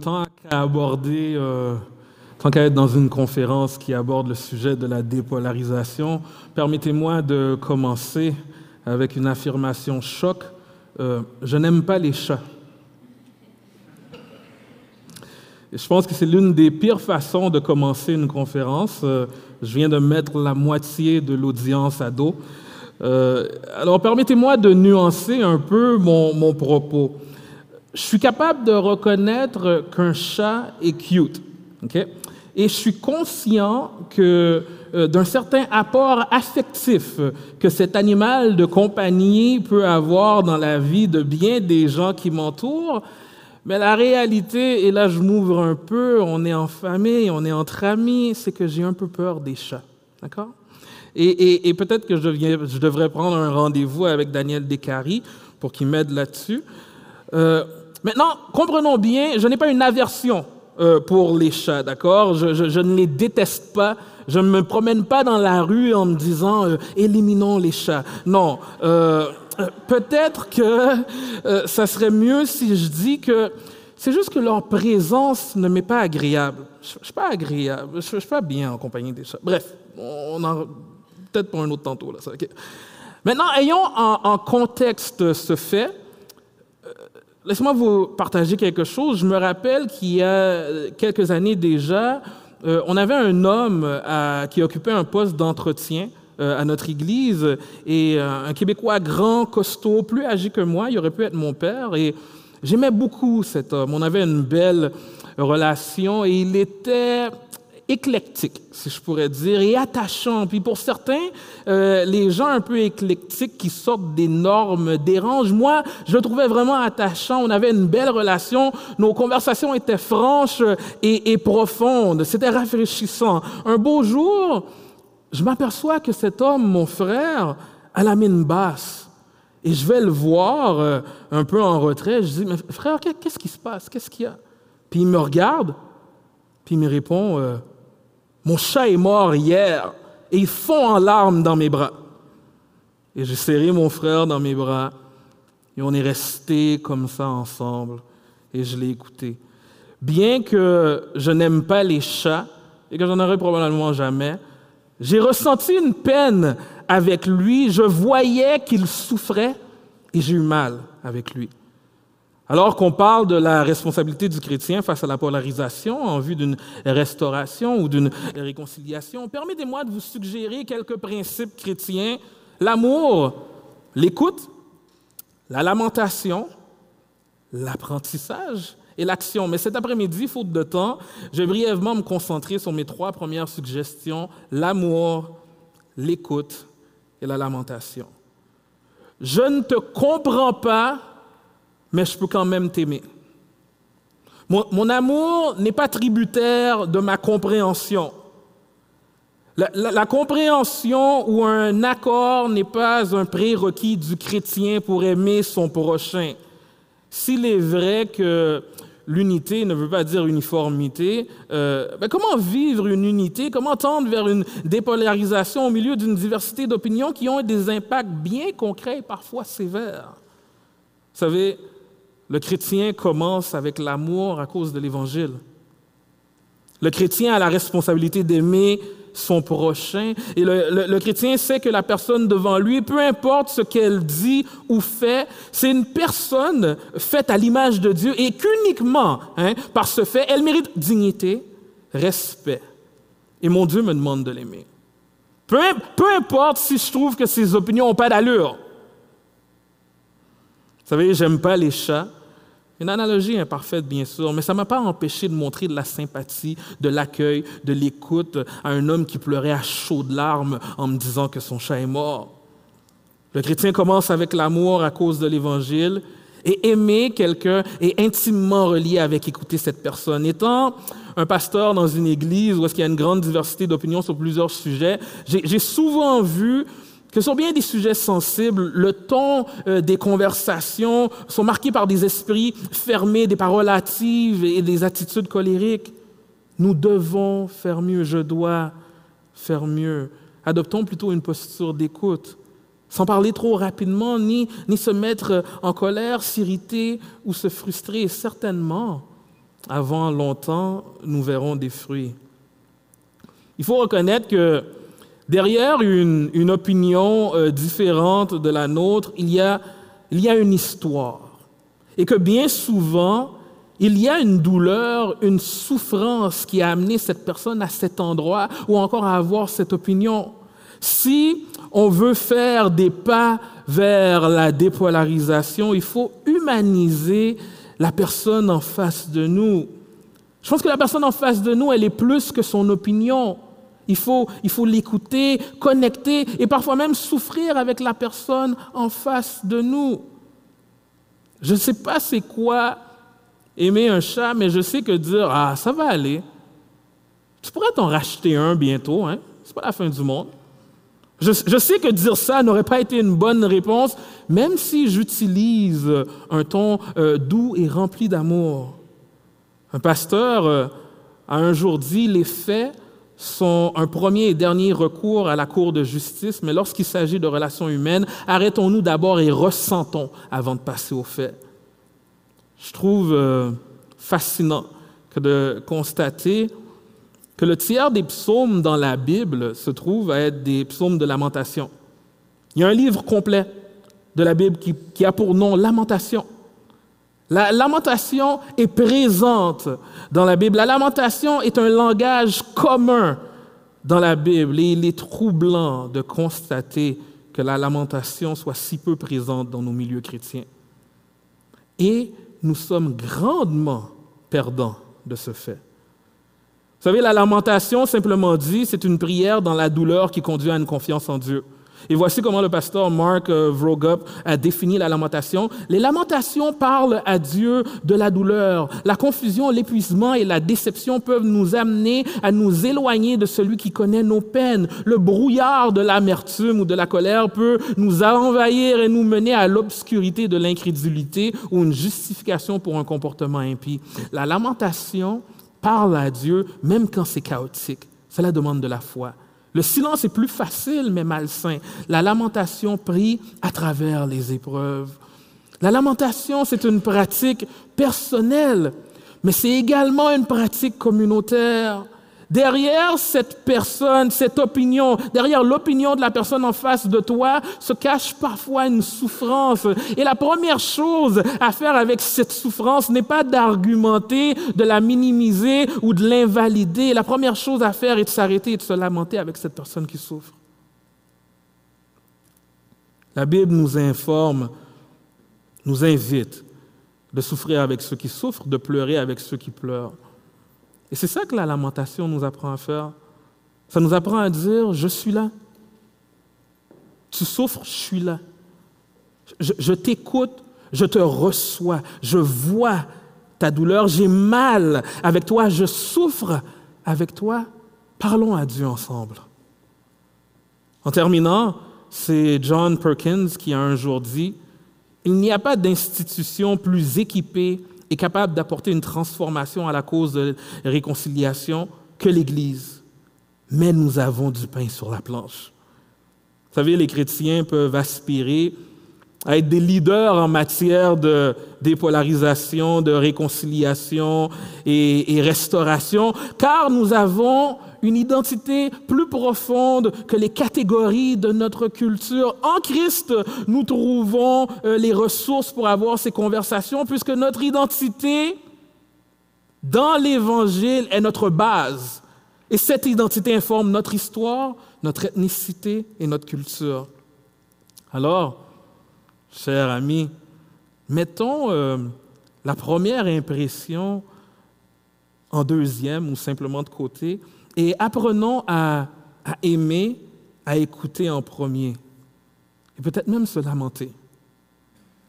tant qu'à aborder, euh, tant qu'à être dans une conférence qui aborde le sujet de la dépolarisation, permettez-moi de commencer avec une affirmation choc. Euh, je n'aime pas les chats. Je pense que c'est l'une des pires façons de commencer une conférence. Euh, je viens de mettre la moitié de l'audience à dos. alors permettez-moi de nuancer un peu mon propos je suis capable de reconnaître qu'un chat est cute. Et je suis conscient que euh, d'un certain apport affectif que cet animal de compagnie peut avoir dans la vie de bien des gens qui m'entourent. Mais la réalité, et là je m'ouvre un peu, on est en famille, on est entre amis, c'est que j'ai un peu peur des chats. D'accord? Et, peut-être que je, je, devrais prendre un rendez-vous avec Daniel Descaries pour qu'il m'aide là-dessus. Euh, Maintenant, comprenons bien, je n'ai pas une aversion euh, pour les chats, d'accord? Je, ne les déteste pas. Je ne me promène pas dans la rue en me disant euh, éliminons les chats. Non. Euh, peut-être que ça serait mieux si je dis que c'est juste que leur présence ne m'est pas agréable. Je ne suis pas agréable. Je ne suis pas bien en compagnie des chats. Bref, peut-être pour un autre tantôt. Là, Maintenant, ayons en contexte ce fait. Laissez-moi vous partager quelque chose. Je me rappelle qu'il y a quelques années déjà, euh, on avait un homme euh, qui occupait un poste d'entretien euh, à notre église et un Québécois grand, costaud, plus âgé que moi, il aurait pu être mon père et j'aimais beaucoup cet homme. On avait une belle relation et il était éclectique, si je pourrais dire, et attachant. Puis pour certains, euh, les gens un peu éclectiques qui sortent des normes dérangent. Moi, je le trouvais vraiment attachant. On avait une belle relation. Nos conversations étaient franches et, profondes. C'était rafraîchissant. Un beau jour, je m'aperçois que cet homme, mon frère, a la mine basse. Et je vais le voir euh, un peu en retrait. Je dis, mais frère, qu'est-ce qui se passe? Qu'est-ce qu'il y a? Puis il me regarde, puis il me répond, euh, mon chat est mort hier et il fond en larmes dans mes bras. Et j'ai serré mon frère dans mes bras et on est resté comme ça ensemble et je l'ai écouté. Bien que je n'aime pas les chats et que j'en aurai probablement jamais, j'ai ressenti une peine avec lui. Je voyais qu'il souffrait et j'ai eu mal avec lui. Alors qu'on parle de la responsabilité du chrétien face à la polarisation en vue d'une restauration ou d'une réconciliation, permettez-moi de vous suggérer quelques principes chrétiens. L'amour, l'écoute, la lamentation, l'apprentissage et l'action. Mais cet après-midi, faute de temps, je vais brièvement me concentrer sur mes trois premières suggestions, l'amour, l'écoute et la lamentation. Je ne te comprends pas mais je peux quand même t'aimer. Mon, amour n'est pas tributaire de ma compréhension. La, compréhension ou un accord n'est pas un prérequis du chrétien pour aimer son prochain. S'il est vrai que l'unité ne veut pas dire uniformité, euh, ben comment vivre une unité, comment tendre vers une dépolarisation au milieu d'une diversité d'opinions qui ont des impacts bien concrets et parfois sévères? Vous savez, le chrétien commence avec l'amour à cause de l'Évangile. Le chrétien a la responsabilité d'aimer son prochain. Et le, chrétien sait que la personne devant lui, peu importe ce qu'elle dit ou fait, c'est une personne faite à l'image de Dieu et qu'uniquement hein, par ce fait, elle mérite dignité, respect. Et mon Dieu me demande de l'aimer. Peu, peu importe si je trouve que ses opinions n'ont pas d'allure. Vous savez, j'aime pas les chats. Une analogie imparfaite, bien sûr, mais ça ne m'a pas empêché de montrer de la sympathie, de l'accueil, de l'écoute à un homme qui pleurait à chaudes larmes en me disant que son chat est mort. Le chrétien commence avec l'amour à cause de l'Évangile, et aimer quelqu'un est intimement relié avec écouter cette personne. Étant un pasteur dans une église où il y a une grande diversité d'opinions sur plusieurs sujets, j'ai souvent vu que sur bien des sujets sensibles, le ton euh, des conversations sont marqués par des esprits fermés, des paroles hâtives et des attitudes colériques. Nous devons faire mieux, je dois faire mieux. Adoptons plutôt une posture d'écoute, sans parler trop rapidement, ni, ni se mettre en colère, s'irriter ou se frustrer. certainement, avant longtemps, nous verrons des fruits. Il faut reconnaître que derrière une, opinion euh, différente de la nôtre, il y, a, il y a une histoire. Et que bien souvent, il y a une douleur, une souffrance qui a amené cette personne à cet endroit ou encore à avoir cette opinion. Si on veut faire des pas vers la dépolarisation, il faut humaniser la personne en face de nous. Je pense que la personne en face de nous, elle est plus que son opinion. Il faut, il faut l'écouter, connecter et parfois même souffrir avec la personne en face de nous. Je ne sais pas c'est quoi aimer un chat, mais je sais que dire Ah, ça va aller. Tu pourrais t'en racheter un bientôt, hein? C'est pas la fin du monde. Je, sais que dire ça n'aurait pas été une bonne réponse, même si j'utilise un ton euh, doux et rempli d'amour. Un pasteur euh, a un jour dit Les faits sont un premier et dernier recours à la Cour de justice, mais lorsqu'il s'agit de relations humaines, arrêtons-nous d'abord et ressentons avant de passer aux faits. Je trouve euh, fascinant que de constater que le tiers des psaumes dans la Bible se trouve à être des psaumes de lamentation. Il y a un livre complet de la Bible qui, qui a pour nom Lamentation. La lamentation est présente dans la Bible. La lamentation est un langage commun dans la Bible et il est troublant de constater que la lamentation soit si peu présente dans nos milieux chrétiens. Et nous sommes grandement perdants de ce fait. Vous savez, la lamentation, simplement dit, c'est une prière dans la douleur qui conduit à une confiance en Dieu. Et voici comment le pasteur Mark euh, Vrogup a défini la lamentation. Les lamentations parlent à Dieu de la douleur. La confusion, l'épuisement et la déception peuvent nous amener à nous éloigner de celui qui connaît nos peines. Le brouillard de l'amertume ou de la colère peut nous envahir et nous mener à l'obscurité de l'incrédulité ou une justification pour un comportement impie. La lamentation parle à Dieu même quand c'est chaotique. Cela demande de la foi. Le silence est plus facile mais malsain. La lamentation prie à travers les épreuves. La lamentation, c'est une pratique personnelle, mais c'est également une pratique communautaire. Derrière cette personne, cette opinion, derrière l'opinion de la personne en face de toi, se cache parfois une souffrance. Et la première chose à faire avec cette souffrance n'est pas d'argumenter, de la minimiser ou de l'invalider. La première chose à faire est de s'arrêter et de se lamenter avec cette personne qui souffre. La Bible nous informe, nous invite de souffrir avec ceux qui souffrent, de pleurer avec ceux qui pleurent. Et c'est ça que la lamentation nous apprend à faire. Ça nous apprend à dire, je suis là. Tu souffres, je suis là. Je, t'écoute, je te reçois, je vois ta douleur, j'ai mal avec toi, je souffre avec toi. Parlons à Dieu ensemble. En terminant, c'est John Perkins qui a un jour dit, il n'y a pas d'institution plus équipée est capable d'apporter une transformation à la cause de réconciliation que l'Église. Mais nous avons du pain sur la planche. Vous savez, les chrétiens peuvent aspirer à être des leaders en matière de dépolarisation, de réconciliation et, restauration, car nous avons une identité plus profonde que les catégories de notre culture. En Christ, nous trouvons euh, les ressources pour avoir ces conversations, puisque notre identité dans l'Évangile est notre base. Et cette identité informe notre histoire, notre ethnicité et notre culture. Alors, chers amis, mettons euh, la première impression en deuxième ou simplement de côté et apprenons à, aimer, à écouter en premier. Et peut-être même se lamenter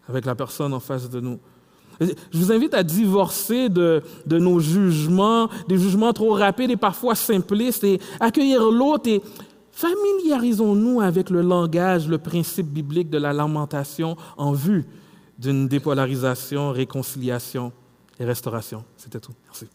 avec la personne en face de nous. Je vous invite à divorcer de, de, nos jugements, des jugements trop rapides et parfois simplistes, et accueillir l'autre et familiarisons-nous avec le langage, le principe biblique de la lamentation en vue d'une dépolarisation, réconciliation et restauration. C'était tout. Merci.